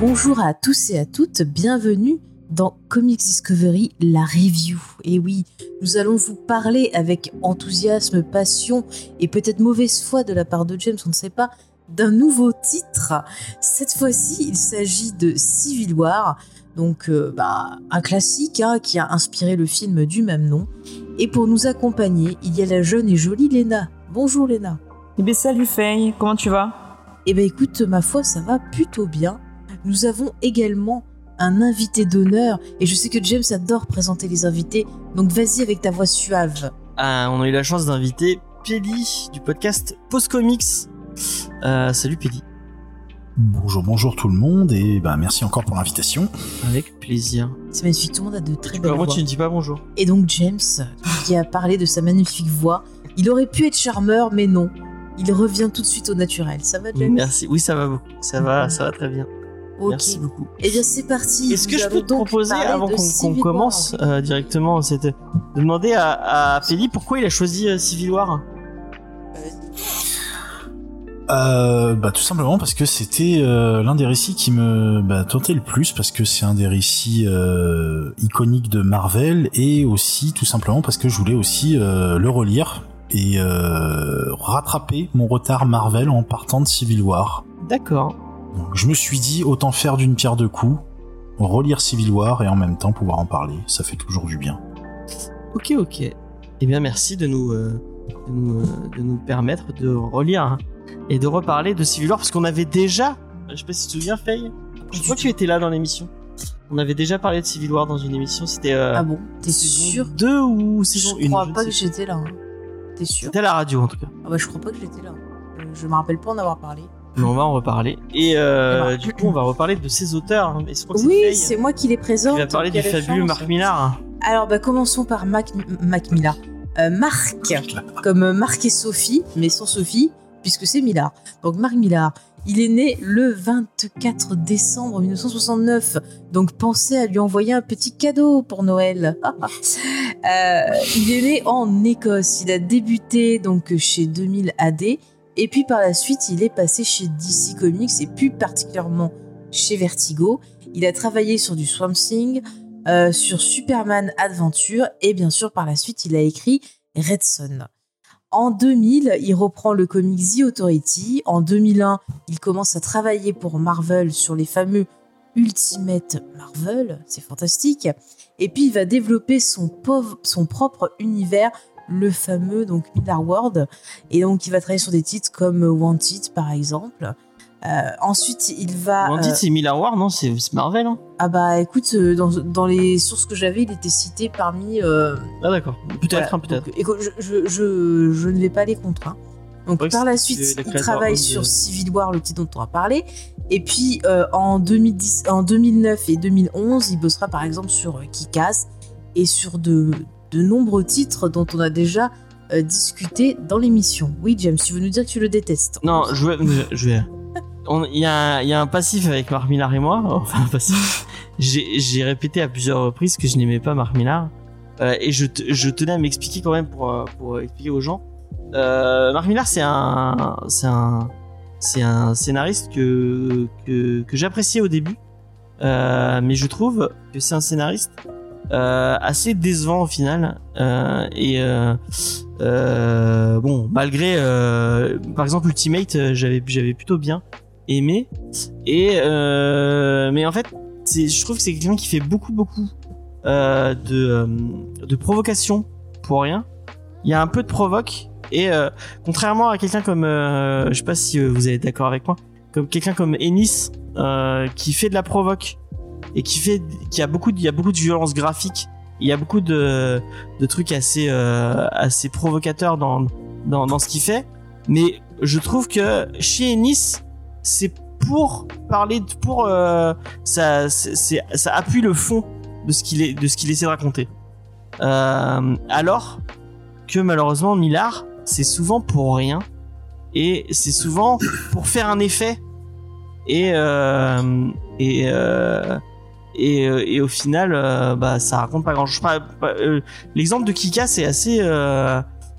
Bonjour à tous et à toutes, bienvenue dans Comics Discovery, la review. Et oui, nous allons vous parler avec enthousiasme, passion et peut-être mauvaise foi de la part de James, on ne sait pas, d'un nouveau titre. Cette fois-ci, il s'agit de Civil War, donc euh, bah, un classique hein, qui a inspiré le film du même nom. Et pour nous accompagner, il y a la jeune et jolie Léna. Bonjour Léna. Eh bien salut Faye, comment tu vas? Eh ben écoute, ma foi, ça va plutôt bien. Nous avons également un invité d'honneur et je sais que James adore présenter les invités, donc vas-y avec ta voix suave. Ah, on a eu la chance d'inviter Peli du podcast Post Comics. Euh, salut Peli. Bonjour, bonjour tout le monde et bah, merci encore pour l'invitation. Avec plaisir. C'est magnifique, tout le monde a de très belles voix. tu ne dis pas bonjour. Et donc James, qui a parlé de sa magnifique voix, il aurait pu être charmeur, mais non. Il revient tout de suite au naturel. Ça va James? Merci. Oui, ça va beaucoup. Ça va, ça va très bien. Ok. Merci beaucoup. Eh bien c'est parti. Est-ce que je peux te donc proposer, avant qu'on commence euh, directement, cette... de demander à, à Peli pourquoi il a choisi euh, Civil War Euh, bah, tout simplement parce que c'était euh, l'un des récits qui me bah, tentait le plus parce que c'est un des récits euh, iconiques de Marvel et aussi tout simplement parce que je voulais aussi le relire et rattraper mon retard Marvel en partant de Civil War. D'accord. Je me suis dit autant faire d'une pierre deux coups, relire Civil War et en même temps pouvoir en parler. Ça fait toujours du bien. Ok, ok. Eh bien, merci de nous, de nous, de nous permettre de relire hein, et de reparler de Civil War parce qu'on avait déjà, je sais pas si tu te souviens, Faye, je crois que tu étais là dans l'émission. On avait déjà parlé de Civil War dans une émission, c'était euh, Ah bon? T'es sûr? 2 ou saison Je 1 crois pas que j'étais là. hein. T'es sûr? C'était à la radio en tout cas. Ah bah je crois pas que j'étais là. Euh, Je me rappelle pas en avoir parlé. Mais on va en reparler. Et euh, Alors. du coup, on va reparler de ces auteurs. hein. Oui, c'est moi qui les présente. qui va parler du fabuleux chance. Marc Millar. Alors, bah, commençons par Mac, Mac. Euh, Marc, comme Marc et Sophie, mais sans Sophie, puisque c'est Millard. Donc, Marc Millard, il est né le 24 décembre 1969. Donc, pensez à lui envoyer un petit cadeau pour Noël. Euh, il est né en Écosse. Il a débuté donc chez 2000 AD. Et puis, par la suite, il est passé chez DC Comics et plus particulièrement chez Vertigo. Il a travaillé sur du Swamp Thing, euh, sur Superman Adventure et bien sûr par la suite il a écrit Red Son. En 2000, il reprend le comic The Authority. En 2001, il commence à travailler pour Marvel sur les fameux Ultimate Marvel, c'est fantastique. Et puis il va développer son, propre univers, le fameux donc Miller World. Et donc il va travailler sur des titres comme Wanted par exemple. Euh, ensuite, il va. On dit euh, c'est Millar War, non C'est Marvel, hein ah bah écoute, euh, dans, dans les sources que j'avais, il était cité parmi... euh, Ah d'accord. Peut-être, voilà. hein, peut-être. Écoute, je, je, je, je ne vais pas les contre. hein. Donc Ouais, par la suite, il travaille de- sur Civil War, le titre dont on a parlé. Et puis en, 2010, en 2009 et 2011, il bossera par exemple sur Kick-Ass et sur de, de nombreux titres dont on a déjà discuté dans l'émission. Oui James, tu veux nous dire que tu le détestes? Non, je vais. Je vais. Il y, y a un passif avec Marc Millar et moi. Enfin, un passif. J'ai répété à plusieurs reprises que je n'aimais pas Marc Millar. Euh, et je, je tenais à m'expliquer quand même pour, euh, pour expliquer aux gens. Euh, Marc Millar, c'est un. Un. Un scénariste que, que, que j'appréciais au début. Euh, mais je trouve que c'est un scénariste euh, assez décevant au final. Euh, et euh, euh, bon, malgré euh, par exemple Ultimate, j'avais j'avais plutôt bien aimé. Et euh, mais en fait, je trouve que c'est quelqu'un qui fait beaucoup beaucoup euh, de euh, de provocation pour rien. Il y a un peu de provoque et euh, contrairement à quelqu'un comme euh, je sais pas si vous êtes d'accord avec moi, comme quelqu'un comme Ennis qui fait de la provoque et qui fait qui a beaucoup il y a beaucoup de violence graphique il y a beaucoup de, de trucs assez euh, assez provocateurs dans, dans dans ce qu'il fait mais je trouve que chez Ennis c'est pour parler pour euh, ça c'est ça appuie le fond de ce qu'il est de ce qu'il essaie de raconter. Euh, alors que malheureusement Millard c'est souvent pour rien et c'est souvent pour faire un effet et euh, et, euh, et euh, et au final euh, bah ça raconte pas grand chose l'exemple de Kika c'est assez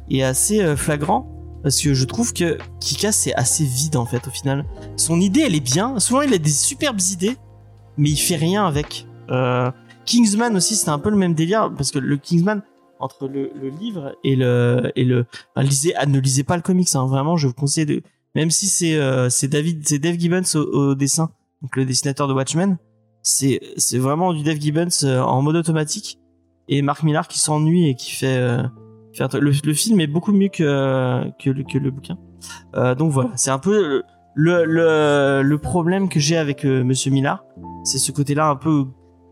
est assez flagrant parce que je trouve que Kika c'est assez vide en fait au final. Son idée elle est bien. Souvent il a des superbes idées mais il fait rien avec. Euh, Kingsman aussi c'était un peu le même délire parce que le Kingsman entre le, livre et le et le ah, ne lisez pas le comics hein, vraiment je vous conseille de même si c'est euh, c'est David c'est Dave Gibbons au, dessin donc le dessinateur de Watchmen c'est c'est vraiment du Dave Gibbons euh, en mode automatique et Mark Millar qui s'ennuie et qui fait, le, le film est beaucoup mieux que que le, que le bouquin. Euh, donc voilà c'est un peu le le le problème que j'ai avec euh, Monsieur Millar c'est ce côté là un peu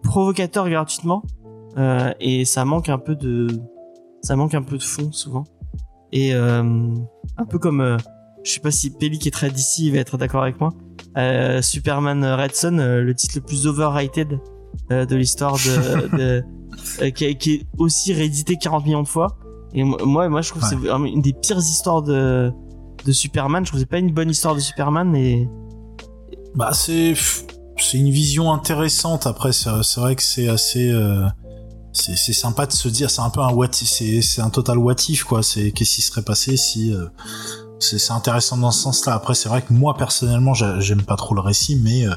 provocateur gratuitement euh, et ça manque un peu de ça manque un peu de fond souvent. Et un peu comme je sais pas si Pelli qui est très d'ici va être d'accord avec moi euh, Superman Red Son euh, le titre le plus overrated euh, de l'histoire de, de qui, qui est aussi réédité 40 millions de fois et mo- moi moi je trouve que c'est vraiment une des pires histoires de de Superman je trouve que c'est pas une bonne histoire de Superman et Bah c'est c'est une vision intéressante. Après c'est c'est vrai que c'est assez euh, c'est c'est sympa de se dire c'est un peu un what c'est c'est un total what if quoi. C'est qu'est-ce qui serait passé si euh, c'est c'est intéressant dans ce sens-là. Après c'est vrai que moi personnellement j'a- j'aime pas trop le récit, mais euh,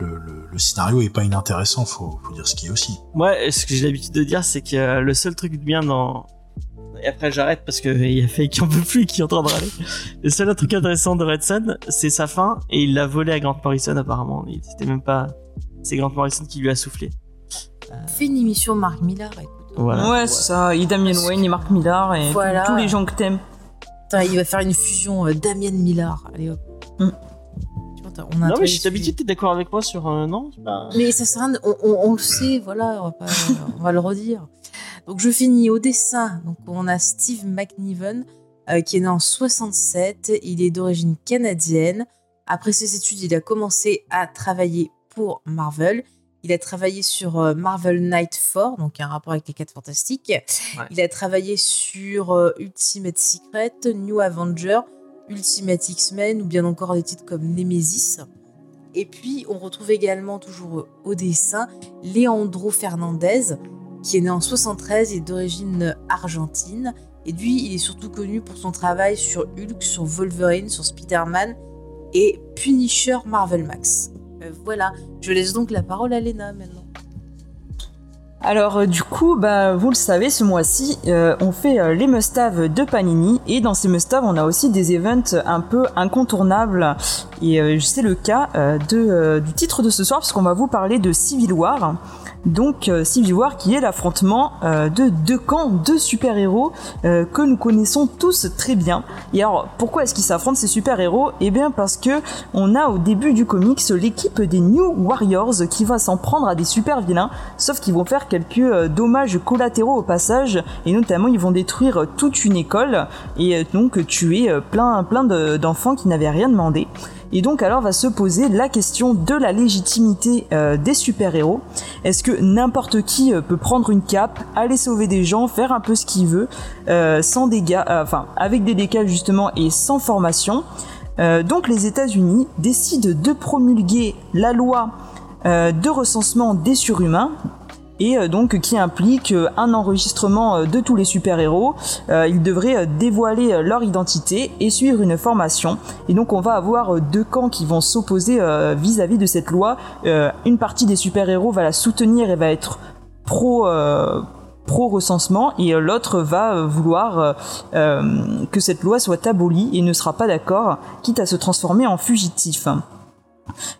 le, le, le scénario est pas inintéressant. Faut faut dire ce qui est aussi. Moi, ce que j'ai l'habitude de dire, c'est que le seul truc de bien dans... Et après, j'arrête parce que il y a Faye qui en peut plus et qui est en train de râler. Le seul truc intéressant de Red Sun, c'est sa fin, et il l'a volé à Grant Morrison, apparemment. Il- C'était même pas... C'est Grant Morrison qui lui a soufflé. Fais une émission Marc Millar, écoute. Voilà. Ouais, c'est ça. Et Damien Parce Wayne et Mark Millar et Voilà. tous les gens que t'aimes. Il va faire une fusion euh, Damien Millard. Allez hop. Mm. On a un Non, mais truc je suis d'habitude, t'es d'accord avec moi sur... euh, non? Pas- Mais ça sert à rien, on, on- on le sait, voilà, on va, pas- on va le redire. Donc je finis au dessin. Donc on a Steve McNiven euh, qui est né en 67. Il est d'origine canadienne. Après ses études, il a commencé à travailler pour Marvel. Il a travaillé sur euh, Marvel Knight 4, donc un rapport avec les 4 fantastiques. Il a travaillé sur euh, Ultimate Secret, New Avenger, Ultimate X-Men ou bien encore des titres comme Nemesis. Et puis, on retrouve également toujours au dessin Leandro Fernandez, qui est né en 73 et d'origine argentine. Et lui, il est surtout connu pour son travail sur Hulk, sur Wolverine, sur Spider-Man et Punisher Marvel Max. Euh, voilà, je laisse donc la parole à Lena maintenant. Alors euh, du coup, bah, vous le savez, ce mois-ci, euh, on fait euh, les must-have de Panini et dans ces must-have, on a aussi des events un peu incontournables et c'est le cas du titre de ce soir puisqu'on va vous parler de Civil War. Donc Civil War qui est l'affrontement de deux camps de super-héros que nous connaissons tous très bien. Et alors pourquoi est-ce qu'ils s'affrontent ces super-héros? Eh bien parce que on a au début du comics l'équipe des New Warriors qui va s'en prendre à des super vilains, sauf qu'ils vont faire quelques euh, dommages collatéraux au passage, et notamment ils vont détruire euh, toute une école et euh, donc tuer plein plein de- d'enfants qui n'avaient rien demandé. Et donc alors va se poser la question de la légitimité des super-héros. Est-ce que n'importe qui peut prendre une cape, aller sauver des gens, faire un peu ce qu'il veut, sans dégâts, enfin avec des dégâts justement et sans formation? Donc les États-Unis décident de promulguer la loi de recensement des surhumains et euh, donc qui implique euh, un enregistrement euh, de tous les super-héros. Ils devraient dévoiler leur identité et suivre une formation. Et donc on va avoir deux camps qui vont s'opposer vis-à-vis de cette loi. Une partie des super-héros va la soutenir et va être pro pro recensement et l'autre va vouloir que cette loi soit abolie et ne sera pas d'accord quitte à se transformer en fugitif.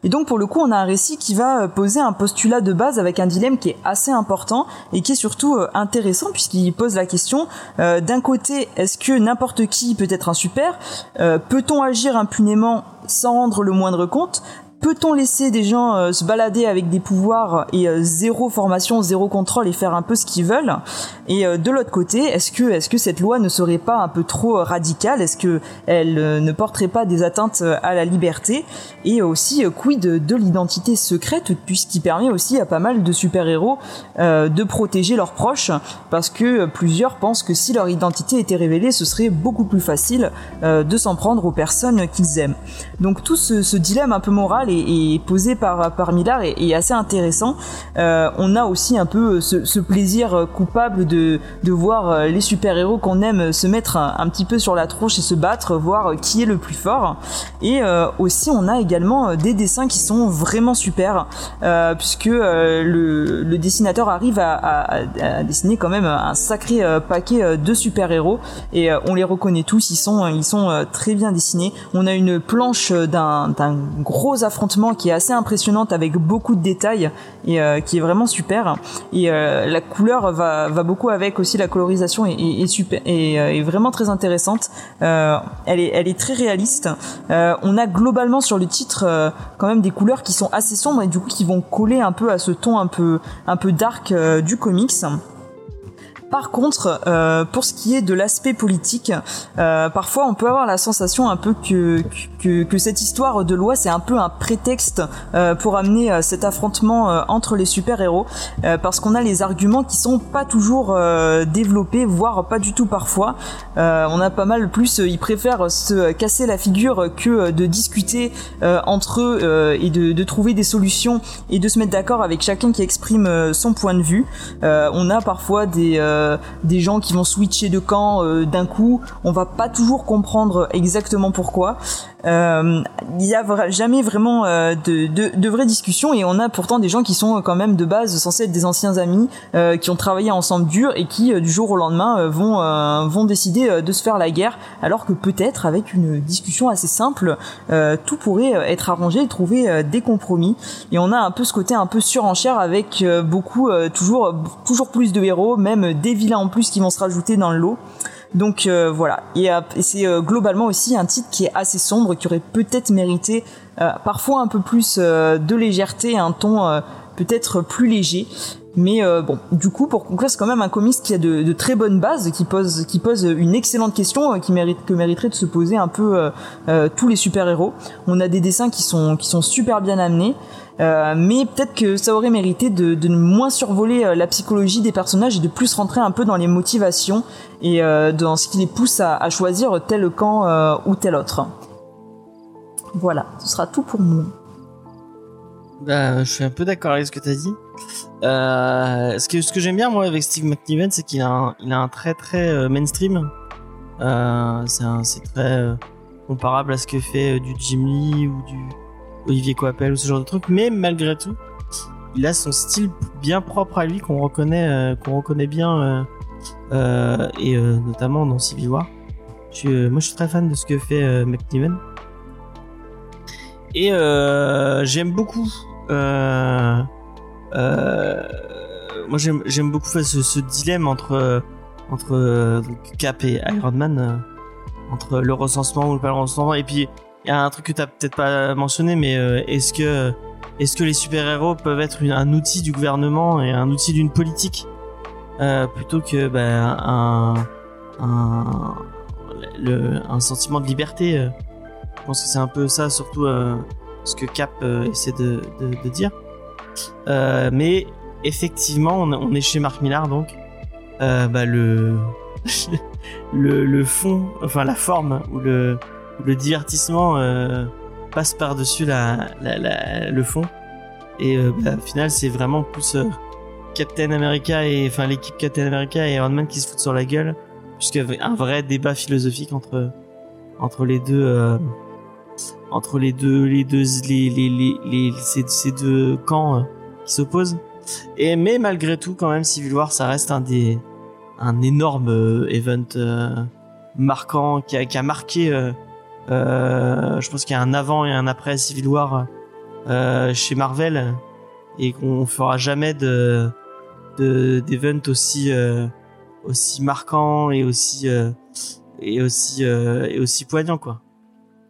Et donc pour le coup, on a un récit qui va euh, poser un postulat de base avec un dilemme qui est assez important et qui est surtout euh, intéressant puisqu'il pose la question euh, d'un côté, est-ce que n'importe qui peut être un super? Peut-on agir impunément sans rendre le moindre compte? Peut-on laisser des gens euh, se balader avec des pouvoirs et euh, zéro formation, zéro contrôle et faire un peu ce qu'ils veulent? Et euh, de l'autre côté, est-ce que est-ce que cette loi ne serait pas un peu trop radicale? Est-ce que elle ne porterait pas des atteintes à la liberté? Et aussi quid de, de l'identité secrète puisqu'il permet aussi à pas mal de super-héros de protéger leurs proches? Parce que plusieurs pensent que si leur identité était révélée, ce serait beaucoup plus facile de s'en prendre aux personnes qu'ils aiment. Donc tout ce, ce dilemme un peu moral et, posé par par Millard est, assez intéressant. Euh, on a aussi un peu ce, ce plaisir coupable de de voir les super héros qu'on aime se mettre un, petit peu sur la tronche et se battre, voir qui est le plus fort. Et euh, aussi on a également des dessins qui sont vraiment super euh, puisque euh, le, dessinateur arrive à, dessiner quand même un sacré euh, paquet de super héros et on les reconnaît tous. Ils sont ils sont très bien dessinés. On a une planche d'un gros qui est assez impressionnante avec beaucoup de détails et qui est vraiment super. Et la couleur va, va beaucoup avec aussi la colorisation est, est, est super et est vraiment très intéressante. elle est elle est très réaliste. on a globalement sur le titre quand même des couleurs qui sont assez sombres et du coup qui vont coller un peu à ce ton un peu un peu dark euh, du comics. Par contre, euh, pour ce qui est de l'aspect politique, euh, parfois on peut avoir la sensation un peu que, que, que cette histoire de loi c'est un peu un prétexte euh, pour amener euh, cet affrontement euh, entre les super-héros, euh, parce qu'on a les arguments qui sont pas toujours développés, voire pas du tout parfois. on a pas mal plus, ils préfèrent se casser la figure que de discuter entre eux et de, de, trouver des solutions et de se mettre d'accord avec chacun qui exprime son point de vue. on a parfois des euh, des gens qui vont switcher de camp euh, d'un coup. On va pas toujours comprendre exactement pourquoi. Euh, il y a jamais vraiment de, de, de, vraies discussions et on a pourtant des gens qui sont quand même de base censés être des anciens amis, qui ont travaillé ensemble dur et qui du jour au lendemain vont vont décider de se faire la guerre, alors que peut-être avec une discussion assez simple, tout pourrait être arrangé et trouver des compromis. Et on a un peu ce côté un peu surenchère avec beaucoup toujours toujours plus de héros, même des vilains en plus qui vont se rajouter dans le lot. Donc euh, voilà, et, euh, c'est euh, globalement aussi un titre qui est assez sombre, qui aurait peut-être mérité parfois un peu plus de légèreté, un ton peut-être plus léger. Mais bon, du coup, pour conclure, c'est quand même un comics qui a de, de, très bonnes bases, qui pose, qui pose une excellente question, qui mérite, que mériterait de se poser un peu tous les super-héros. On a des dessins qui sont, qui sont super bien amenés. Euh, mais peut-être que ça aurait mérité de, de moins survoler euh, la psychologie des personnages et de plus rentrer un peu dans les motivations et euh, dans ce qui les pousse à, à choisir tel camp euh, ou tel autre. Voilà, ce sera tout pour moi. Bah, je suis un peu d'accord avec ce que tu as dit. Euh, ce que, j'aime bien moi avec Steve McNiven, c'est qu'il a, un, très très mainstream. c'est très comparable à ce que fait du Jim Lee ou du Olivier Coapel ou ce genre de truc, mais malgré tout, il a son style bien propre à lui qu'on reconnaît, euh, qu'on reconnaît bien, euh, euh, et euh, notamment dans Civil War. Moi, je suis très fan de ce que fait euh, McNiven. Et j'aime beaucoup. moi, j'aime, beaucoup ce, ce, dilemme entre entre Cap et Iron Man, entre le recensement ou le pas le recensement, et puis il y a un truc que t'as peut-être pas mentionné, mais euh, est-ce que est-ce que les super-héros peuvent être un outil du gouvernement et un outil d'une politique euh, plutôt que bah, un, un, sentiment de liberté euh, pense que c'est un peu ça, surtout euh, ce que Cap euh, essaie de, dire. Euh, mais effectivement, on, est chez Marc Millar, donc bah, le, le fond, enfin la forme ou le le divertissement passe par-dessus la, le fond. Et bah, au final, c'est vraiment plus Captain America et enfin l'équipe Captain America et Iron Man qui se foutent sur la gueule, puisqu'il y avait un vrai débat philosophique entre entre les deux entre les deux les deux les les les, ces, deux camps euh, qui s'opposent. Et mais malgré tout, quand même, Civil War, ça reste un des un énorme euh, event marquant qui a, qui a marqué euh, je pense qu'il y a un avant et un après Civil War euh, chez Marvel et qu'on fera jamais de d'event aussi euh, aussi marquant et aussi euh, et aussi euh, et aussi poignant quoi.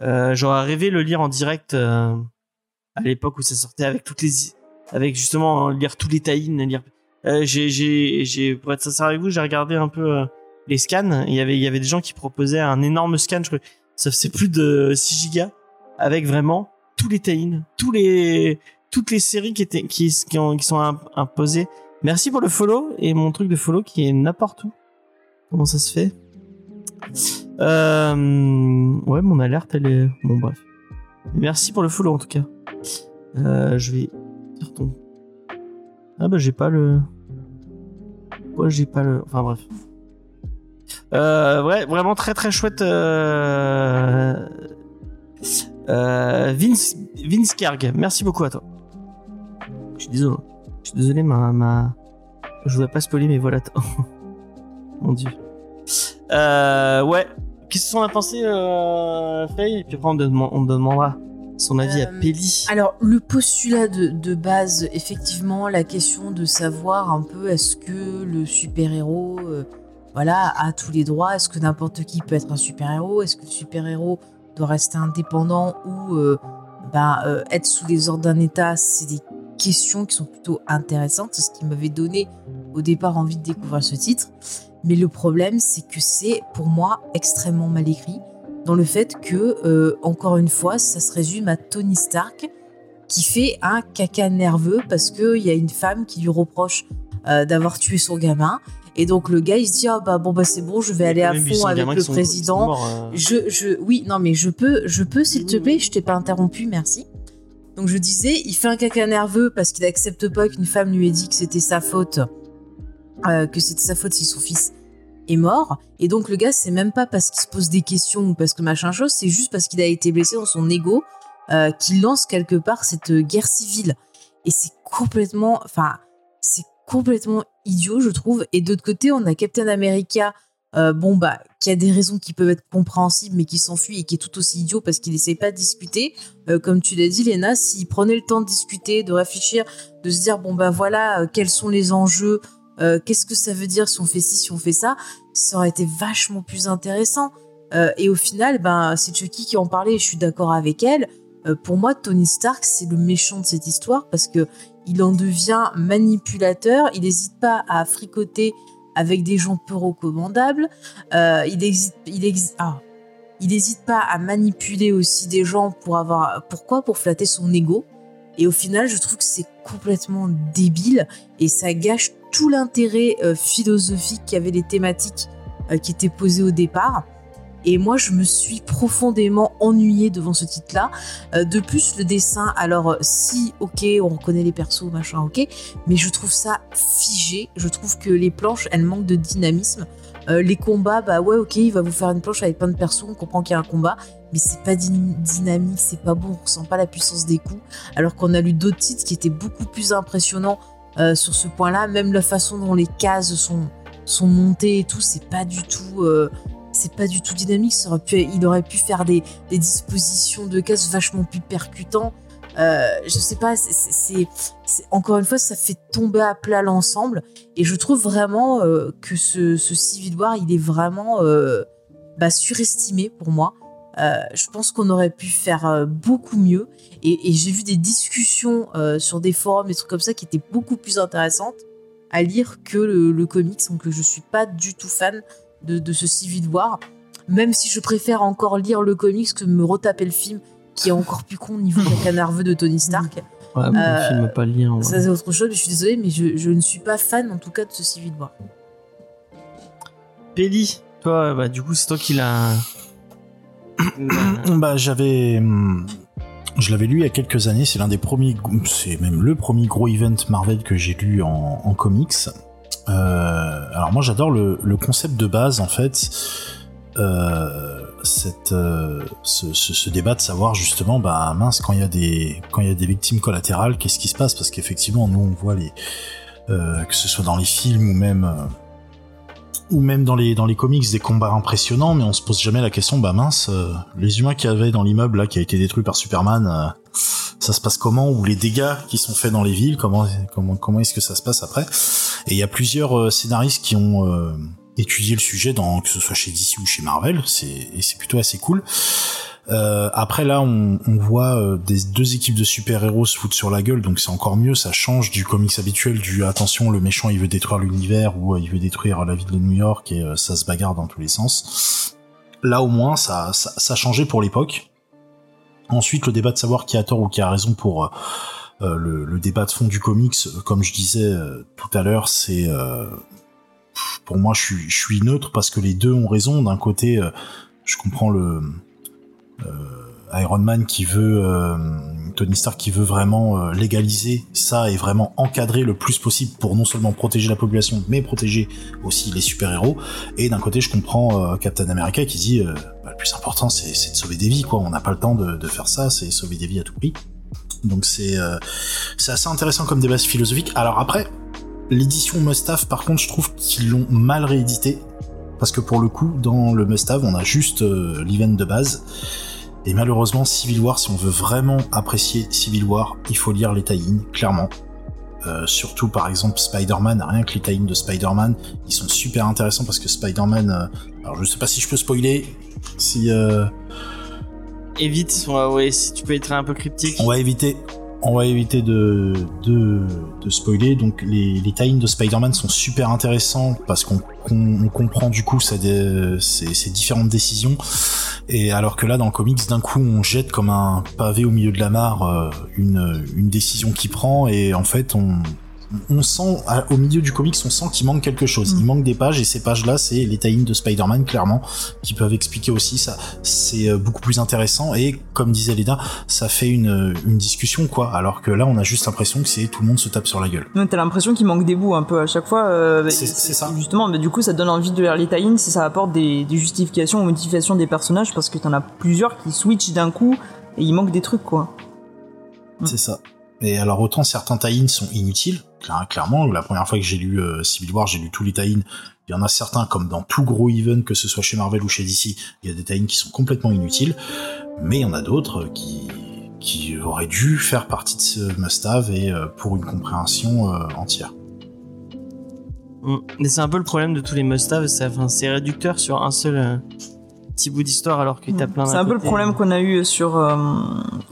Euh, J'aurais rêvé le lire en direct à l'époque où ça sortait avec toutes les avec justement lire tous les tie lire j'ai j'ai j'ai pour être sincère avec vous j'ai regardé un peu les scans il y avait il y avait des gens qui proposaient un énorme scan je crois ça faisait plus de 6 gigas avec vraiment tous les tie tous les toutes les séries qui étaient qui, qui sont imposées. Merci pour le follow et mon truc de follow qui est n'importe où. Comment ça se fait? Euh, Ouais, mon alerte elle est bon bref. Merci pour le follow en tout cas. Euh, je vais dire ton. Ah bah j'ai pas le. Ouais, j'ai pas le. Enfin bref. Euh, ouais, vraiment très très chouette. Euh... Euh, Vince, Vince Kerg, merci beaucoup à toi. Je suis désolé. Je suis désolé, ma, ma... Je voudrais pas spoiler, mais voilà. Mon dieu. Euh, ouais. Qu'est-ce qu'on a pensé, euh, Faye? Et puis après, on, dem- on demandera son avis à Euh, Pelli. Alors, le postulat de, de base, effectivement, la question de savoir un peu est-ce que le super-héros euh, voilà, a tous les droits, est-ce que n'importe qui peut être un super-héros, est-ce que le super-héros doit rester indépendant ou euh, ben, euh, être sous les ordres d'un État, c'est des questions qui sont plutôt intéressantes, c'est ce qui m'avait donné au départ envie de découvrir ce titre. Mais le problème, c'est que c'est pour moi extrêmement mal écrit dans le fait que, euh, encore une fois, ça se résume à Tony Stark qui fait un caca nerveux parce qu'il y a une femme qui lui reproche euh, d'avoir tué son gamin. Et donc le gars, il se dit, ah bah bon, bah c'est bon, je vais aller à fond avec le président. morts, euh. Je, je, oui, non, mais je peux, je peux, s'il te plaît, je t'ai pas interrompu, merci. Donc je disais, il fait un caca nerveux parce qu'il accepte pas qu'une femme lui ait dit que c'était sa faute, euh, que c'était sa faute si son fils est mort. Et donc le gars, c'est même pas parce qu'il se pose des questions ou parce que machin chose, c'est juste parce qu'il a été blessé dans son ego euh, qu'il lance quelque part cette euh, guerre civile. Et c'est complètement, enfin, c'est complètement idiot, je trouve. Et d'autre côté, on a Captain America, euh, bon bah, qui a des raisons qui peuvent être compréhensibles, mais qui s'enfuit et qui est tout aussi idiot parce qu'il essaie pas de discuter. Comme tu l'as dit, Léna, s'il prenait le temps de discuter, de réfléchir, de se dire bon bah voilà, quels sont les enjeux, euh, qu'est-ce que ça veut dire si on fait ci, si on fait ça, ça aurait été vachement plus intéressant. Euh, et au final, ben c'est Chucky qui en parlait. Et je suis d'accord avec elle. Euh, pour moi, Tony Stark, c'est le méchant de cette histoire parce que il en devient manipulateur. Il n'hésite pas à fricoter avec des gens peu recommandables. Il hésite, il ah, il pas à manipuler aussi des gens pour avoir, pourquoi? Pour flatter son ego. Et au final, je trouve que c'est complètement débile et ça gâche tout l'intérêt euh, philosophique qu'avaient les thématiques euh, qui étaient posées au départ. Et moi, je me suis profondément ennuyée devant ce titre-là. Euh, de plus, le dessin, alors si, ok, on reconnaît les persos, machin, ok, mais je trouve ça figé. Je trouve que les planches, elles manquent de dynamisme. Les combats, bah ouais, ok, il va vous faire une planche avec plein de persos, on comprend qu'il y a un combat, mais c'est pas dyna- dynamique, c'est pas bon, on ressent pas la puissance des coups. Alors qu'on a lu d'autres titres qui étaient beaucoup plus impressionnants euh, sur ce point-là, même la façon dont les cases sont, sont montées et tout, c'est pas du tout. euh, c'est pas du tout dynamique, il aurait pu faire des, des dispositions de cases vachement plus percutants. Euh, je sais pas, c'est- encore une fois, ça fait tomber à plat l'ensemble. Et je trouve vraiment euh, que ce, ce Civil War, il est vraiment bah, surestimé pour moi. Euh, je pense qu'on aurait pu faire euh, beaucoup mieux. Et, et j'ai vu des discussions euh, sur des forums, des trucs comme ça, qui étaient beaucoup plus intéressantes à lire que le, le comics. Donc je suis pas du tout fan de, de ce Civil War. Même si je préfère encore lire le comics que me retaper le film, qui est encore plus con au niveau caca nerveux de Tony Stark. Ouais, bon, Euh, le film pas lien. ouais. Ça c'est autre chose, mais je suis désolée, mais je, je ne suis pas fan en tout cas de ce Civil War. Pelli, toi, bah, du coup, c'est toi qui l'as. Bah, j'avais. hum, Je l'avais lu il y a quelques années, c'est l'un des premiers, c'est même le premier gros event Marvel que j'ai lu en, comics. Euh, alors moi j'adore le, concept de base en fait, euh, cette, euh, ce, ce, débat de savoir justement, bah mince quand il y a des quand il y a des victimes collatérales, qu'est-ce qui se passe? Parce qu'effectivement nous on voit les que ce soit dans les films ou même ou même dans les dans les comics des combats impressionnants, mais on se pose jamais la question, bah mince, euh, les humains qu'il y avait dans l'immeuble là qui a été détruit par Superman, euh, ça se passe comment? Ou les dégâts qui sont faits dans les villes, comment comment comment est-ce que ça se passe après? Et il y a plusieurs euh, scénaristes qui ont euh, étudié le sujet, dans que ce soit chez DC ou chez Marvel, c'est et c'est plutôt assez cool. Euh, après là, on, on voit euh, des deux équipes de super-héros se foutre sur la gueule, donc c'est encore mieux. Ça change du comics habituel du attention, le méchant il veut détruire l'univers ou euh, il veut détruire la ville de New York et euh, ça se bagarre dans tous les sens. Là au moins, ça, ça, ça a pour l'époque. Ensuite, le débat de savoir qui a tort ou qui a raison pour euh, euh, le, le débat de fond du comics, euh, comme je disais euh, tout à l'heure, c'est euh, pour moi je suis, je suis neutre parce que les deux ont raison. D'un côté, euh, je comprends le euh, Iron Man qui veut euh, Tony Stark qui veut vraiment euh, légaliser ça et vraiment encadrer le plus possible pour non seulement protéger la population, mais protéger aussi les super-héros. Et d'un côté, je comprends euh, Captain America qui dit euh, bah, le plus important, c'est de sauver des vies, quoi. On n'a pas le temps de, de faire ça, c'est sauver des vies à tout prix. Donc c'est euh, c'est assez intéressant comme débat philosophique. Alors après, l'édition Must-Have, par contre, je trouve qu'ils l'ont mal réédité. Parce que pour le coup, dans le Must-Have, on a juste euh, l'event de base. Et malheureusement, Civil War, si on veut vraiment apprécier Civil War, il faut lire les tie clairement. Euh, surtout par exemple Spider-Man, rien que les tie de Spider-Man, ils sont super intéressants parce que Spider-Man, euh, alors je sais pas si je peux spoiler, si euh, Évite, ouais, ouais, si tu peux être un peu cryptique. on va éviter, on va éviter de de, de spoiler. Donc les les tie de Spider-Man sont super intéressants parce qu'on on comprend du coup ces, ces différentes décisions. Et alors que là dans le comics, d'un coup on jette comme un pavé au milieu de la mare euh, une une décision qu'il prend et en fait on on sent au milieu du comics, on sent qu'il manque quelque chose. Mm. Il manque des pages et ces pages-là, c'est les tie de Spider-Man clairement qui peuvent expliquer aussi ça. C'est euh, beaucoup plus intéressant et comme disait Leda, ça fait une une discussion quoi. Alors que là, on a juste l'impression que c'est tout le monde se tape sur la gueule. T'as l'impression qu'il manque des bouts un peu à chaque fois. euh, bah, C'est- ça. Justement, mais du coup, ça donne envie de lire les tie si ça apporte des, des justifications ou modifications des personnages parce que t'en as plusieurs qui switchent d'un coup et il manque des trucs quoi. C'est ça. Et alors autant certains tie sont inutiles, clairement. La première fois que j'ai lu euh, Civil War, j'ai lu tous les tie Il y en a certains, comme dans tout gros event, que ce soit chez Marvel ou chez DC, il y a des tie qui sont complètement inutiles. Mais il y en a d'autres qui auraient dû faire partie de ce must-have et euh, pour une compréhension euh, entière. Mm. Mais c'est un peu le problème de tous les must-have, c'est réducteur sur un seul petit bout d'histoire alors que t'as plein C'est un peu le problème qu'on a eu sur euh,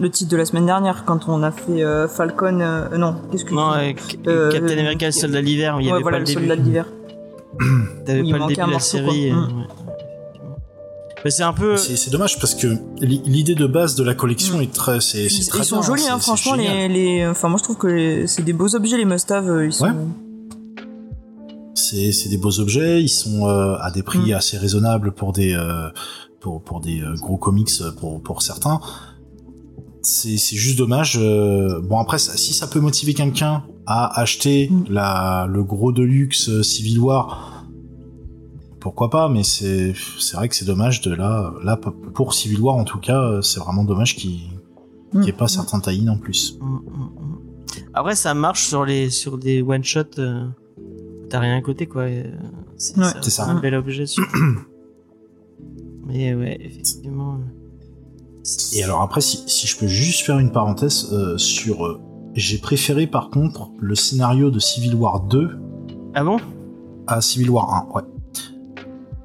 le titre de la semaine dernière quand on a fait euh, Falcon. euh, non, qu'est-ce que Non, Euh, Captain euh, America, le soldat de l'hiver, il y Ouais, avait voilà, pas le le début. soldat d'hiver. T'avais Il pas le début de la série. euh, Mm. ouais. Mais c'est un peu. C'est dommage parce que l'i- l'idée de base de la collection est très, c'est Ils, très ils sont jolis, hein, franchement. génial. Les, les, enfin, moi, je trouve que c'est des beaux objets, les must-have. euh, Ils sont. Ouais. C'est des beaux objets, ils sont euh, à des prix Mm. assez raisonnables pour des euh, pour pour des euh, gros comics pour pour certains. C'est c'est juste dommage. bon après, ça- si ça peut motiver quelqu'un à acheter Mm. la le gros deluxe Civil War, pourquoi pas Mais c'est c'est vrai que c'est dommage de là là pour Civil War en tout cas, c'est vraiment dommage qu'il n'y ait pas Mm. certains tie en plus. Mm, mm, mm. Après, ça marche sur les sur des one shot. euh, T'as rien à côté quoi. euh, C'est Ouais. ça, un bel objet. Mais ouais, effectivement. euh, Et alors après, si, si je peux juste faire une parenthèse euh, sur... euh, j'ai préféré par contre le scénario de Civil War 2 Ah bon? à Civil War 1, ouais.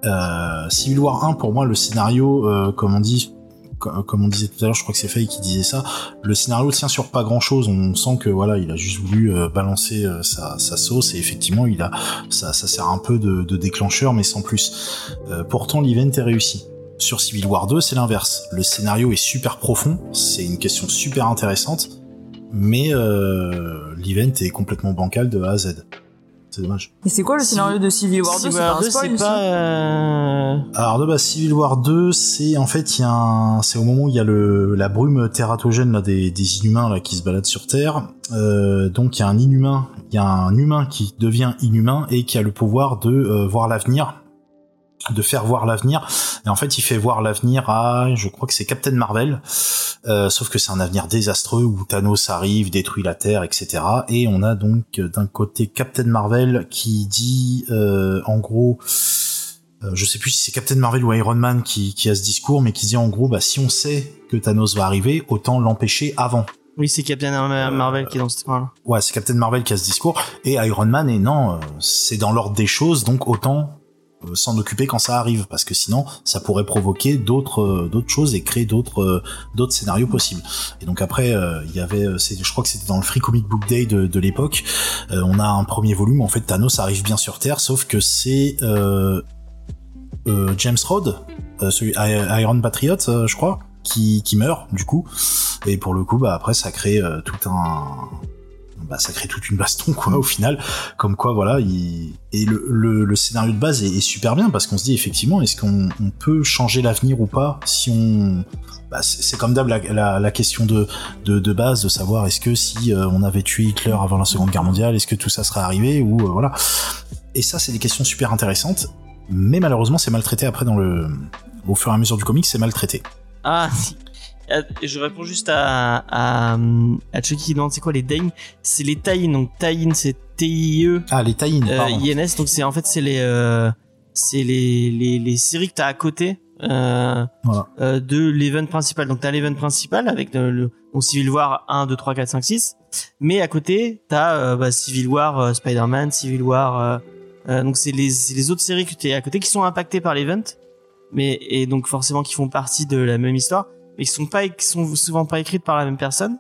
Euh, Civil War 1, pour moi, le scénario, euh, comme on dit, comme on disait tout à l'heure, je crois que c'est Faye qui disait ça, le scénario tient sur pas grand chose. On sent que voilà, il a juste voulu euh, balancer euh, sa, sa sauce et effectivement, il a ça, sert un peu de, déclencheur, mais sans plus. Euh, pourtant, l'event est réussi. Sur Civil War 2, c'est l'inverse. Le scénario est super profond, c'est une question super intéressante, mais euh, l'event est complètement bancal de A à Z. C'est dommage. Et c'est quoi le scénario de Civil War 2 Civil C'est War pas un 2, spoil c'est pas. euh, Alors de base, Civil War 2, c'est en fait il y a un, c'est au moment où il y a le la brume tératogène là des, des inhumains là qui se baladent sur Terre. Euh, donc il y a un inhumain, il y a un humain qui devient inhumain et qui a le pouvoir de euh, voir l'avenir, de faire voir l'avenir. Et en fait, il fait voir l'avenir à, je crois que c'est Captain Marvel. Euh, sauf que c'est un avenir désastreux où Thanos arrive, détruit la Terre, etc. Et on a donc d'un côté Captain Marvel qui dit, euh, en gros, euh, je sais plus si c'est Captain Marvel ou Iron Man qui, qui a ce discours, mais qui dit en gros, bah si on sait que Thanos va arriver, autant l'empêcher avant. Oui, c'est Captain Mar- Marvel qui est dans ce coin-là. Ouais, c'est Captain Marvel qui a ce discours, et Iron Man, et non, c'est dans l'ordre des choses, donc autant s'en occuper quand ça arrive, parce que sinon, ça pourrait provoquer d'autres euh, d'autres choses et créer d'autres euh, d'autres scénarios possibles. Et donc après, euh, il y avait, euh, je crois que c'était dans le Free Comic Book Day de, de l'époque, euh, on a un premier volume, en fait, Thanos arrive bien sur Terre, sauf que c'est euh, euh, James Rhodes, euh, celui Iron Patriot, euh, je crois, qui, qui meurt du coup. Et pour le coup, bah après, ça crée euh, tout un bah, ça crée toute une baston quoi au final. Comme quoi voilà, il... et le, le, le scénario de base est, super bien parce qu'on se dit effectivement est-ce qu'on on peut changer l'avenir ou pas si on bah, c'est c'est comme d'hab la, la, la question de, de, de base de savoir est-ce que si euh, on avait tué Hitler avant la Seconde Guerre mondiale, est-ce que tout ça serait arrivé ou euh, voilà. Et ça c'est des questions super intéressantes, mais malheureusement c'est maltraité après dans le au fur et à mesure du comic c'est maltraité. Ah, si. Euh, Je réponds juste à, à, à Chucky qui demande c'est quoi les Dain? C'est les Taïn, donc Taïn c'est T-I-E, Ah les tie euh. INS, donc c'est en fait c'est les, euh, c'est les, les, les séries que t'as à côté euh, Voilà. euh, de l'event principal. Donc t'as l'event principal avec le, le donc Civil War 1, 2, 3, 4, 5, 6. Mais à côté, t'as euh, bah, Civil War, Spider-Man, Civil War. donc c'est les, les autres séries que t'es à côté qui sont impactées par l'event, mais et donc forcément qui font partie de la même histoire, mais qui sont pas qui sont souvent pas écrites par la même personne.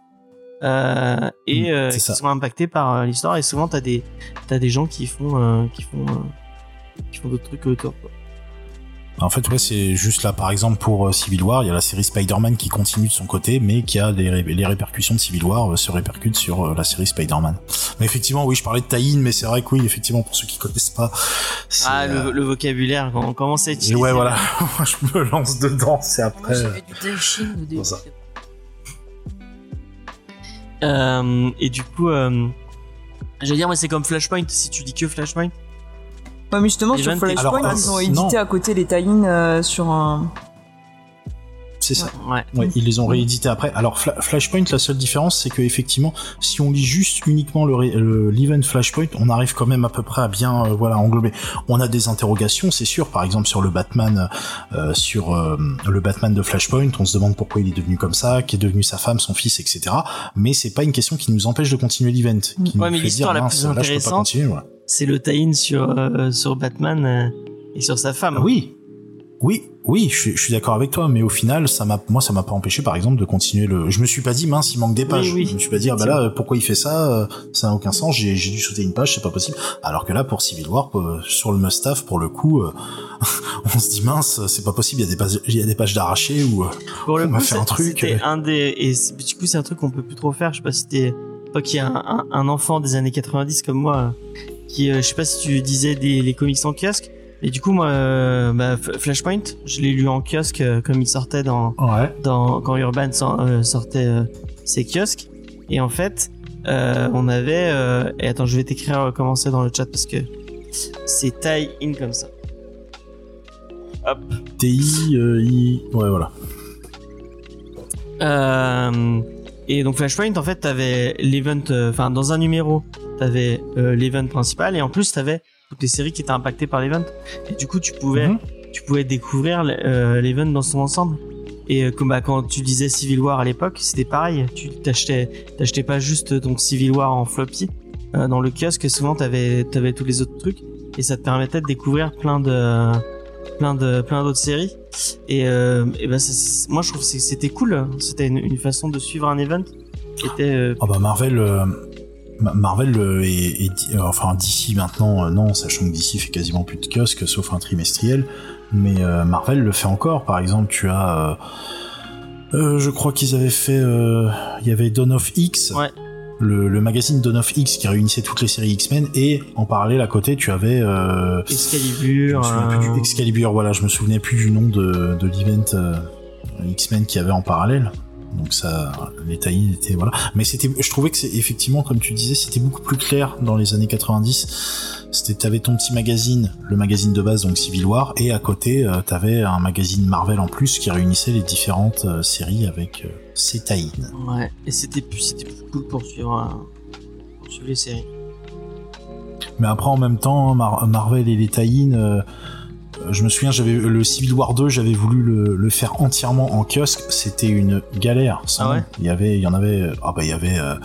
Euh, et Mm, euh, qui ça. sont impactés par euh, l'histoire et souvent t'as des t'as des gens qui font euh, qui font qui font d'autres trucs autour quoi. En fait, ouais, c'est juste là, par exemple, pour euh, Civil War, il y a la série Spider-Man qui continue de son côté, mais qui a les, ré- les répercussions de Civil War euh, se répercutent sur euh, la série Spider-Man. Mais effectivement, oui, je parlais de tie mais c'est vrai que oui, effectivement, pour ceux qui connaissent pas, Ah euh, le, le vocabulaire quand on commence à utiliser. ouais, voilà, Moi, je me lance dedans, c'est après. j'avais du Daishin ou des. pour ça. Euh, et du coup, euh, j'allais dire, moi c'est comme Flashpoint. Si tu dis que Flashpoint, Ouais, mais justement, Les sur Flashpoint, alors, ils ont euh, édité non. à côté les tie euh, sur un. C'est ça. ouais. Ouais, ils les ont réédités après. Alors Fla- Flashpoint, la seule différence, c'est que effectivement, si on lit juste uniquement le l'event Flashpoint, on arrive quand même à peu près à bien euh, voilà englober. On a des interrogations, c'est sûr. Par exemple sur le Batman, euh, sur euh, le Batman de Flashpoint, on se demande pourquoi il est devenu comme ça, qui est devenu sa femme, son fils, etc. Mais c'est pas une question qui nous empêche de continuer l'event. Qui nous Ouais, mais l'histoire la plus là, je peux pas intéressante, continuer. C'est le tie-in sur euh, sur Batman euh, et sur sa femme. Oui. Oui, oui, je suis, je suis d'accord avec toi, mais au final, ça m'a, moi, ça m'a pas empêché, par exemple, de continuer le. Je me suis pas dit, mince, il manque des pages. oui. Je me suis pas dit, ah bah là, pourquoi il fait ça euh, Ça n'a aucun sens. J'ai, j'ai dû sauter une page, c'est pas possible. Alors que là, pour Civil War, euh, sur le Mustaf, pour le coup, on se dit mince, c'est pas possible. Il y a des pages, il y a des pages d'arrachées ou. Pour le On m'a coup, fait un truc, un des et du coup c'est un truc qu'on peut plus trop faire. Je sais pas si t'es toi qui es un, un, un enfant des années 90 comme moi, qui euh, je sais pas si tu disais des les comics en kiosque. Et du coup moi, euh, bah, Flashpoint, je l'ai lu en kiosque euh, comme il sortait dans Ouais. dans quand Urban sor- euh, sortait ses kiosques. Et en fait, on avait et attends, je vais t'écrire comment c'est dans le chat parce que c'est tie in comme ça. Hop. TI, I, ouais, voilà. Et donc Flashpoint, en fait, t'avais l'event, enfin dans un numéro, t'avais euh, l'event principal et en plus t'avais toutes les séries qui étaient impactées par l'event. Et du coup, tu pouvais, Mhm. tu pouvais découvrir euh, l'event dans son ensemble. Et euh, comme bah, quand tu disais Civil War à l'époque, c'était pareil. Tu t'achetais, t'achetais pas juste donc Civil War en floppy euh, dans le kiosque. Souvent, t'avais, t'avais tous les autres trucs et ça te permettait de découvrir plein de, plein de, plein d'autres séries. Et, euh, et bah, moi, je trouve que c'était cool. C'était une, une façon de suivre un event qui était. euh, Ah bah Marvel, Ma- Marvel euh, est, est- euh, enfin d'ici maintenant, euh, non, sachant que d'ici fait quasiment plus de kiosques, sauf un trimestriel. Mais euh, Marvel le fait encore. Par exemple, tu as, euh, euh, je crois qu'ils avaient fait, euh, il y avait Dawn of X. Ouais. Le, le magazine Dawn of X qui réunissait toutes les séries X-Men et en parallèle à côté tu avais euh, je Excalibur. me souviens plus euh, du Excalibur voilà je me souvenais plus du nom de, de l'event euh, X-Men qu'il y avait en parallèle donc ça les taillis étaient voilà. Mais c'était je trouvais que c'est effectivement comme tu disais c'était beaucoup plus clair dans les années 90 c'était t'avais ton petit magazine le magazine de base donc Civil War et à côté euh, t'avais un magazine Marvel en plus qui réunissait les différentes euh, séries avec euh, ces taillis Ouais, et c'était plus, c'était plus cool pour suivre, euh, pour suivre les séries. Mais après, en même temps, Mar- Marvel et les tie je me souviens, j'avais le Civil War 2, j'avais voulu le, le faire entièrement en kiosque. C'était une galère. Ah ouais? Il y avait, il y en avait. Ah bah il y avait. euh,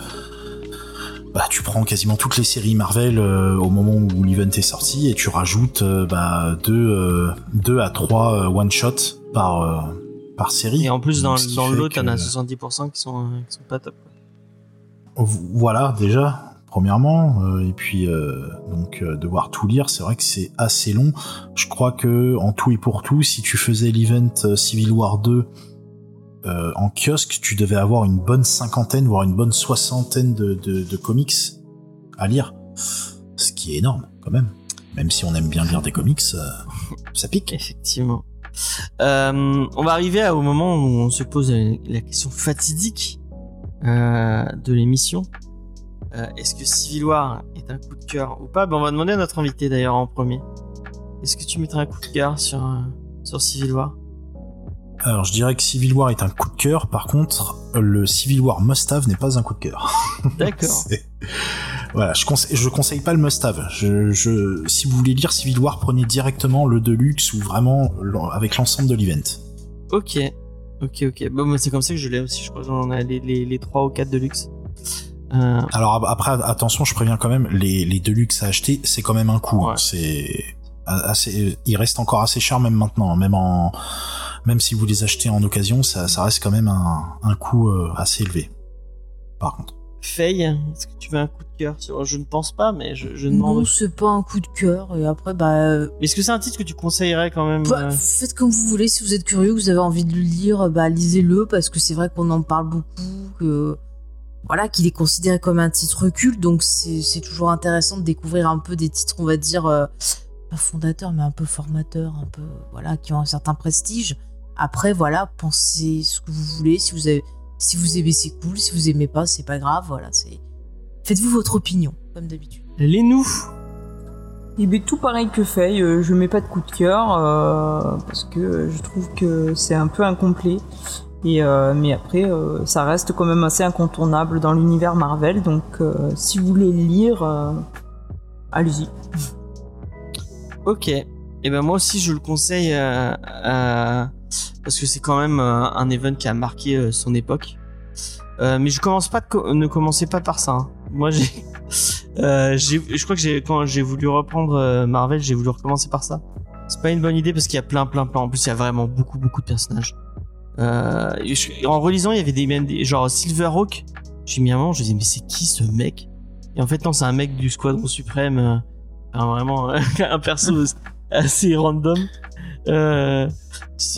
bah tu prends quasiment toutes les séries Marvel euh, au moment où l'event est sorti et tu rajoutes euh, bah deux, euh, deux à trois one shot par euh, par série. Et en plus, dans, dans l'autre, t'en as 70% qui sont, euh, qui sont pas top. Voilà déjà premièrement euh, et puis euh, donc euh, devoir tout lire c'est vrai que c'est assez long je crois que en tout et pour tout si tu faisais l'event Civil War 2 euh, en kiosque, tu devais avoir une bonne cinquantaine, voire une bonne soixantaine de, comics à lire. Ce qui est énorme, quand même. Même si on aime bien lire des comics, ça pique. Effectivement. On va arriver au moment où on se pose la question fatidique de l'émission. Euh, Est-ce que Civil War est un coup de cœur ou pas? Ben, On va demander à notre invité d'ailleurs en premier. Est-ce que tu mettrais un coup de cœur sur, euh, sur Civil War Alors, je dirais que Civil War est un coup de cœur. Par contre, le Civil War Must-Have n'est pas un coup de cœur. D'accord. Voilà, je conseille, je conseille pas le Must-Have. Je, je, si vous voulez lire Civil War, prenez directement le Deluxe ou vraiment avec l'ensemble de l'event. ok. Ok, ok. Bon, c'est comme ça que je l'ai aussi. Je crois j'en ai les, les, les 3 ou 4 de luxe. Euh, Alors ap- après, attention, je préviens quand même, les, les Deluxe à acheter, c'est quand même un coût. hein. Ouais. C'est assez, il reste encore assez cher même maintenant, hein. même en, même si vous les achetez en occasion, ça, ça reste quand même un, un coût euh, assez élevé. Par contre. Faye, est-ce que tu veux un coup de cœur. Je ne pense pas, mais je, je demande. Non, c'est pas un coup de cœur. Et après, bah, euh, Est-ce que c'est un titre que tu conseillerais quand même bah, euh, faites comme vous voulez. Si vous êtes curieux, que vous avez envie de le lire, bah, lisez-le parce que c'est vrai qu'on en parle beaucoup. Que voilà, qu'il est considéré comme un titre culte, donc c'est toujours intéressant de découvrir un peu des titres, on va dire euh, pas fondateurs, mais un peu formateurs, un peu voilà, qui ont un certain prestige. Après, voilà, pensez ce que vous voulez. Si vous avez, si vous aimez, c'est cool. Si vous aimez pas, c'est pas grave. Voilà, c'est faites-vous votre opinion comme d'habitude. Les nous Et bien tout pareil que Faye, euh, je mets pas de coup de cœur euh, parce que je trouve que c'est un peu incomplet. Euh, mais après, euh, ça reste quand même assez incontournable dans l'univers Marvel. Donc euh, si vous voulez le lire, allez-y. Ok. Et ben moi aussi je le conseille parce que c'est quand même un event qui a marqué son époque. Mais je commence pas ne commencez pas par ça. hein. Moi j'ai je crois que quand j'ai voulu reprendre Marvel, j'ai voulu recommencer par ça. C'est pas une bonne idée parce qu'il y a plein plein plein en plus il y a vraiment beaucoup beaucoup de personnages. Euh, en relisant, il y avait des même genre Silverhawk. J'ai mis un moment, je me disais mais c'est qui ce mec? Et en fait non, c'est un mec du Squadron Suprême. euh, enfin, vraiment un perso assez random. Euh,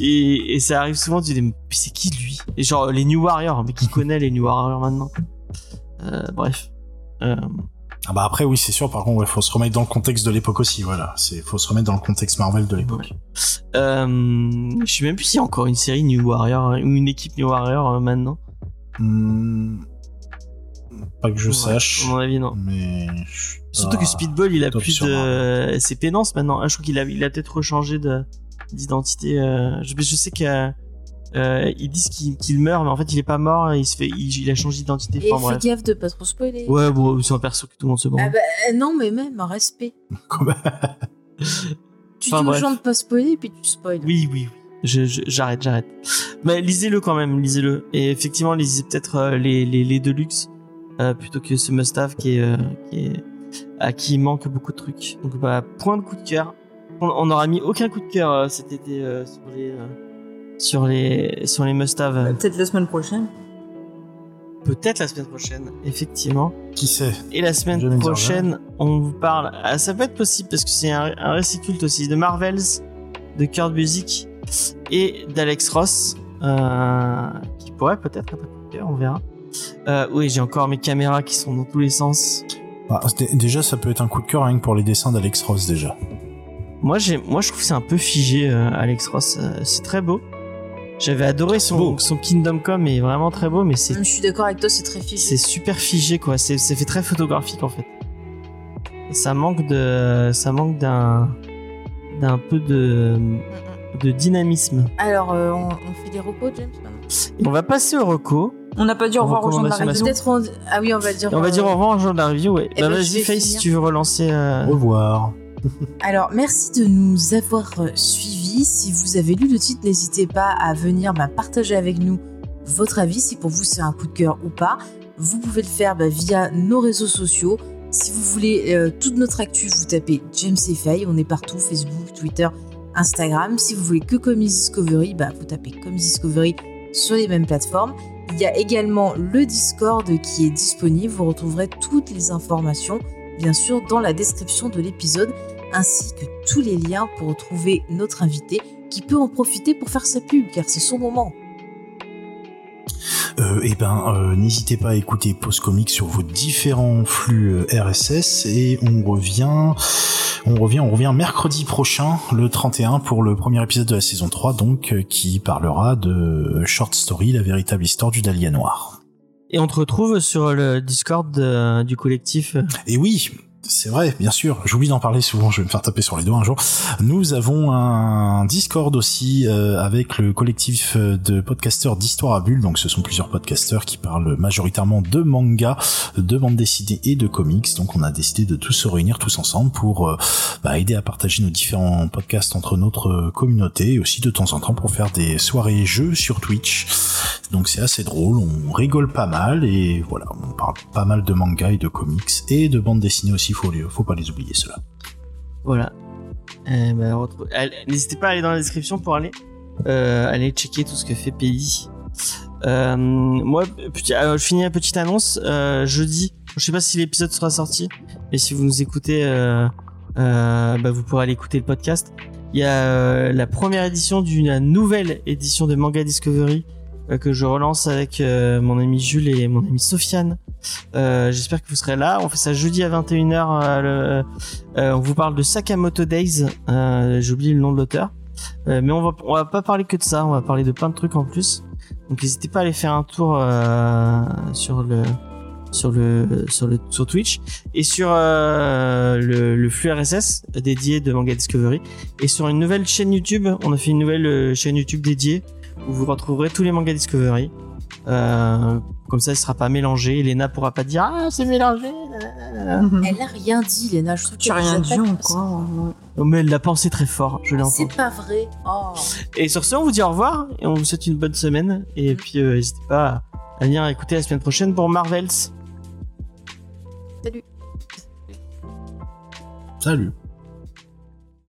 et, ça arrive souvent, tu dis, mais c'est qui lui? Et genre les New Warriors, mais qui connaît les New Warriors maintenant? Euh, Bref. Ah bah après oui c'est sûr par contre ouais faut se remettre dans le contexte de l'époque aussi voilà c'est faut se remettre dans le contexte Marvel de l'époque. euh, je sais même plus s'il y a encore une série New Warrior ou une équipe New Warrior euh, maintenant. Hmm, pas que je Ouais, sache À mon avis, non. mais Surtout que Speedball, il a plus de. C'est Pénance maintenant. Ah, je crois qu'il a, il a peut-être rechangé de d'identité. euh, Je, je sais que. Euh, ils disent qu'il meurt, mais en fait il est pas mort. Il se fait, il, il a changé d'identité. Et Enfin, fais gaffe de pas trop spoiler. Ouais, bon, c'est un perso que tout le monde se branle. Ah bah non, mais même, respect. Comme- Tu Enfin, dis aux bref. gens de pas spoiler, puis tu spoil. Oui, oui, oui. J'arrête, j'arrête. Mais lisez-le quand même, lisez-le. Et effectivement, lisez peut-être euh, les, les, les Deluxe euh, plutôt que ce must-have qui est, euh, qui est à qui il manque beaucoup de trucs. Donc, bah, point de coup de cœur. On, n'aura mis aucun coup de cœur euh, cet été euh, sur les euh, sur les sur les must-have. Euh, Peut-être la semaine prochaine. Peut-être la semaine prochaine, effectivement. qui sait? Et la semaine Jamais prochaine, on vous parle. Ah, ça peut être possible parce que c'est un, un récit culte aussi de Marvels, de Kurt Busiek et d'Alex Ross, euh, qui pourrait peut-être être un coup de cœur, on verra. Euh, oui, j'ai encore mes caméras qui sont dans tous les sens. Bah, d- déjà ça peut être un coup de cœur rien que pour les dessins d'Alex Ross déjà. Moi, j'ai, moi, je trouve que c'est un peu figé, euh, Alex Ross. Euh, c'est très beau. J'avais adoré son, son Kingdom Come, est vraiment très beau, mais c'est Je suis d'accord avec toi, c'est très figé. c'est super figé quoi c'est c'est fait très photographique en fait Et ça manque de ça manque d'un d'un peu de de dynamisme Alors, euh, on, on fait des repos, James Et on va passer au reco On n'a pas dit au revoir aux gens de la. Peut-être on... Ah oui, on va dire. Et on va euh, dire au revoir aux gens de la review ouais. Eh bah ben, je vas-y Faye si tu veux relancer euh, Au revoir. Alors, merci de nous avoir euh, suivis. Si vous avez lu le titre, n'hésitez pas à venir bah, partager avec nous votre avis, si pour vous c'est un coup de cœur ou pas. Vous pouvez le faire bah, via nos réseaux sociaux. Si vous voulez euh, toute notre actu, vous tapez James et. On est partout Facebook, Twitter, Instagram. Si vous voulez que Comics Discovery, bah, vous tapez Comics Discovery sur les mêmes plateformes. Il y a également le Discord qui est disponible. Vous retrouverez toutes les informations, bien sûr, dans la description de l'épisode ainsi que tous les liens pour retrouver notre invité qui peut en profiter pour faire sa pub car c'est son moment. euh, et ben euh, n'hésitez pas à écouter Post Comics sur vos différents flux euh, RSS et on revient on revient on revient mercredi prochain le 31 pour le premier épisode de la saison 3 donc euh, qui parlera de Short Story la véritable histoire du Dahlia noir. Et on te retrouve sur le Discord euh, du collectif. Et oui, c'est vrai, bien sûr. J'oublie d'en parler souvent. Je vais me faire taper sur les doigts un jour. Nous avons un Discord aussi euh, avec le collectif euh, de podcasteurs d'Histoire à Bulle. Donc, ce sont plusieurs podcasteurs qui parlent majoritairement de manga, de bande dessinée et de comics. Donc, on a décidé de tous se réunir tous ensemble pour euh, bah, aider à partager nos différents podcasts entre notre communauté et aussi de temps en temps pour faire des soirées jeux sur Twitch. Donc, c'est assez drôle. On rigole pas mal et voilà, on parle pas mal de manga et de comics et de bande dessinée aussi. Faut, faut pas les oublier cela. Voilà. Retrouve- allez, N'hésitez pas à aller dans la description pour aller euh, aller checker tout ce que fait PI. Euh, moi, euh, je finis la petite annonce. Euh, jeudi, je sais pas si l'épisode sera sorti, mais si vous nous écoutez, bah, vous pourrez aller écouter le podcast. Il y a la première édition d'une nouvelle édition de Manga Discovery que je relance avec euh, mon ami Jules et mon ami Sofiane. Euh, J'espère que vous serez là. On fait ça jeudi à 21h. euh, le- euh, on vous parle de Sakamoto Days. Euh, J'ai oublié le nom de l'auteur. Euh, mais on va, on va pas parler que de ça. On va parler de plein de trucs en plus. Donc n'hésitez pas à aller faire un tour euh, sur le sur le sur le sur Twitch et sur euh, le, le flux RSS dédié de Manga Discovery et sur une nouvelle chaîne YouTube. On a fait une nouvelle euh, chaîne YouTube dédiée où vous retrouverez tous les Manga Discovery. Euh, comme ça, il sera pas mélangé. Lena pourra pas dire ah c'est mélangé. Elle a rien dit, Léna. Je trouve Tu as rien dit encore. Oh, mais elle l'a pensé très fort. Je l'ai C'est pas vrai. Oh. Et sur ce, on vous dit au revoir et on vous souhaite une bonne semaine. Et puis, euh, n'hésitez pas à venir écouter la semaine prochaine pour Marvels. Salut. Salut.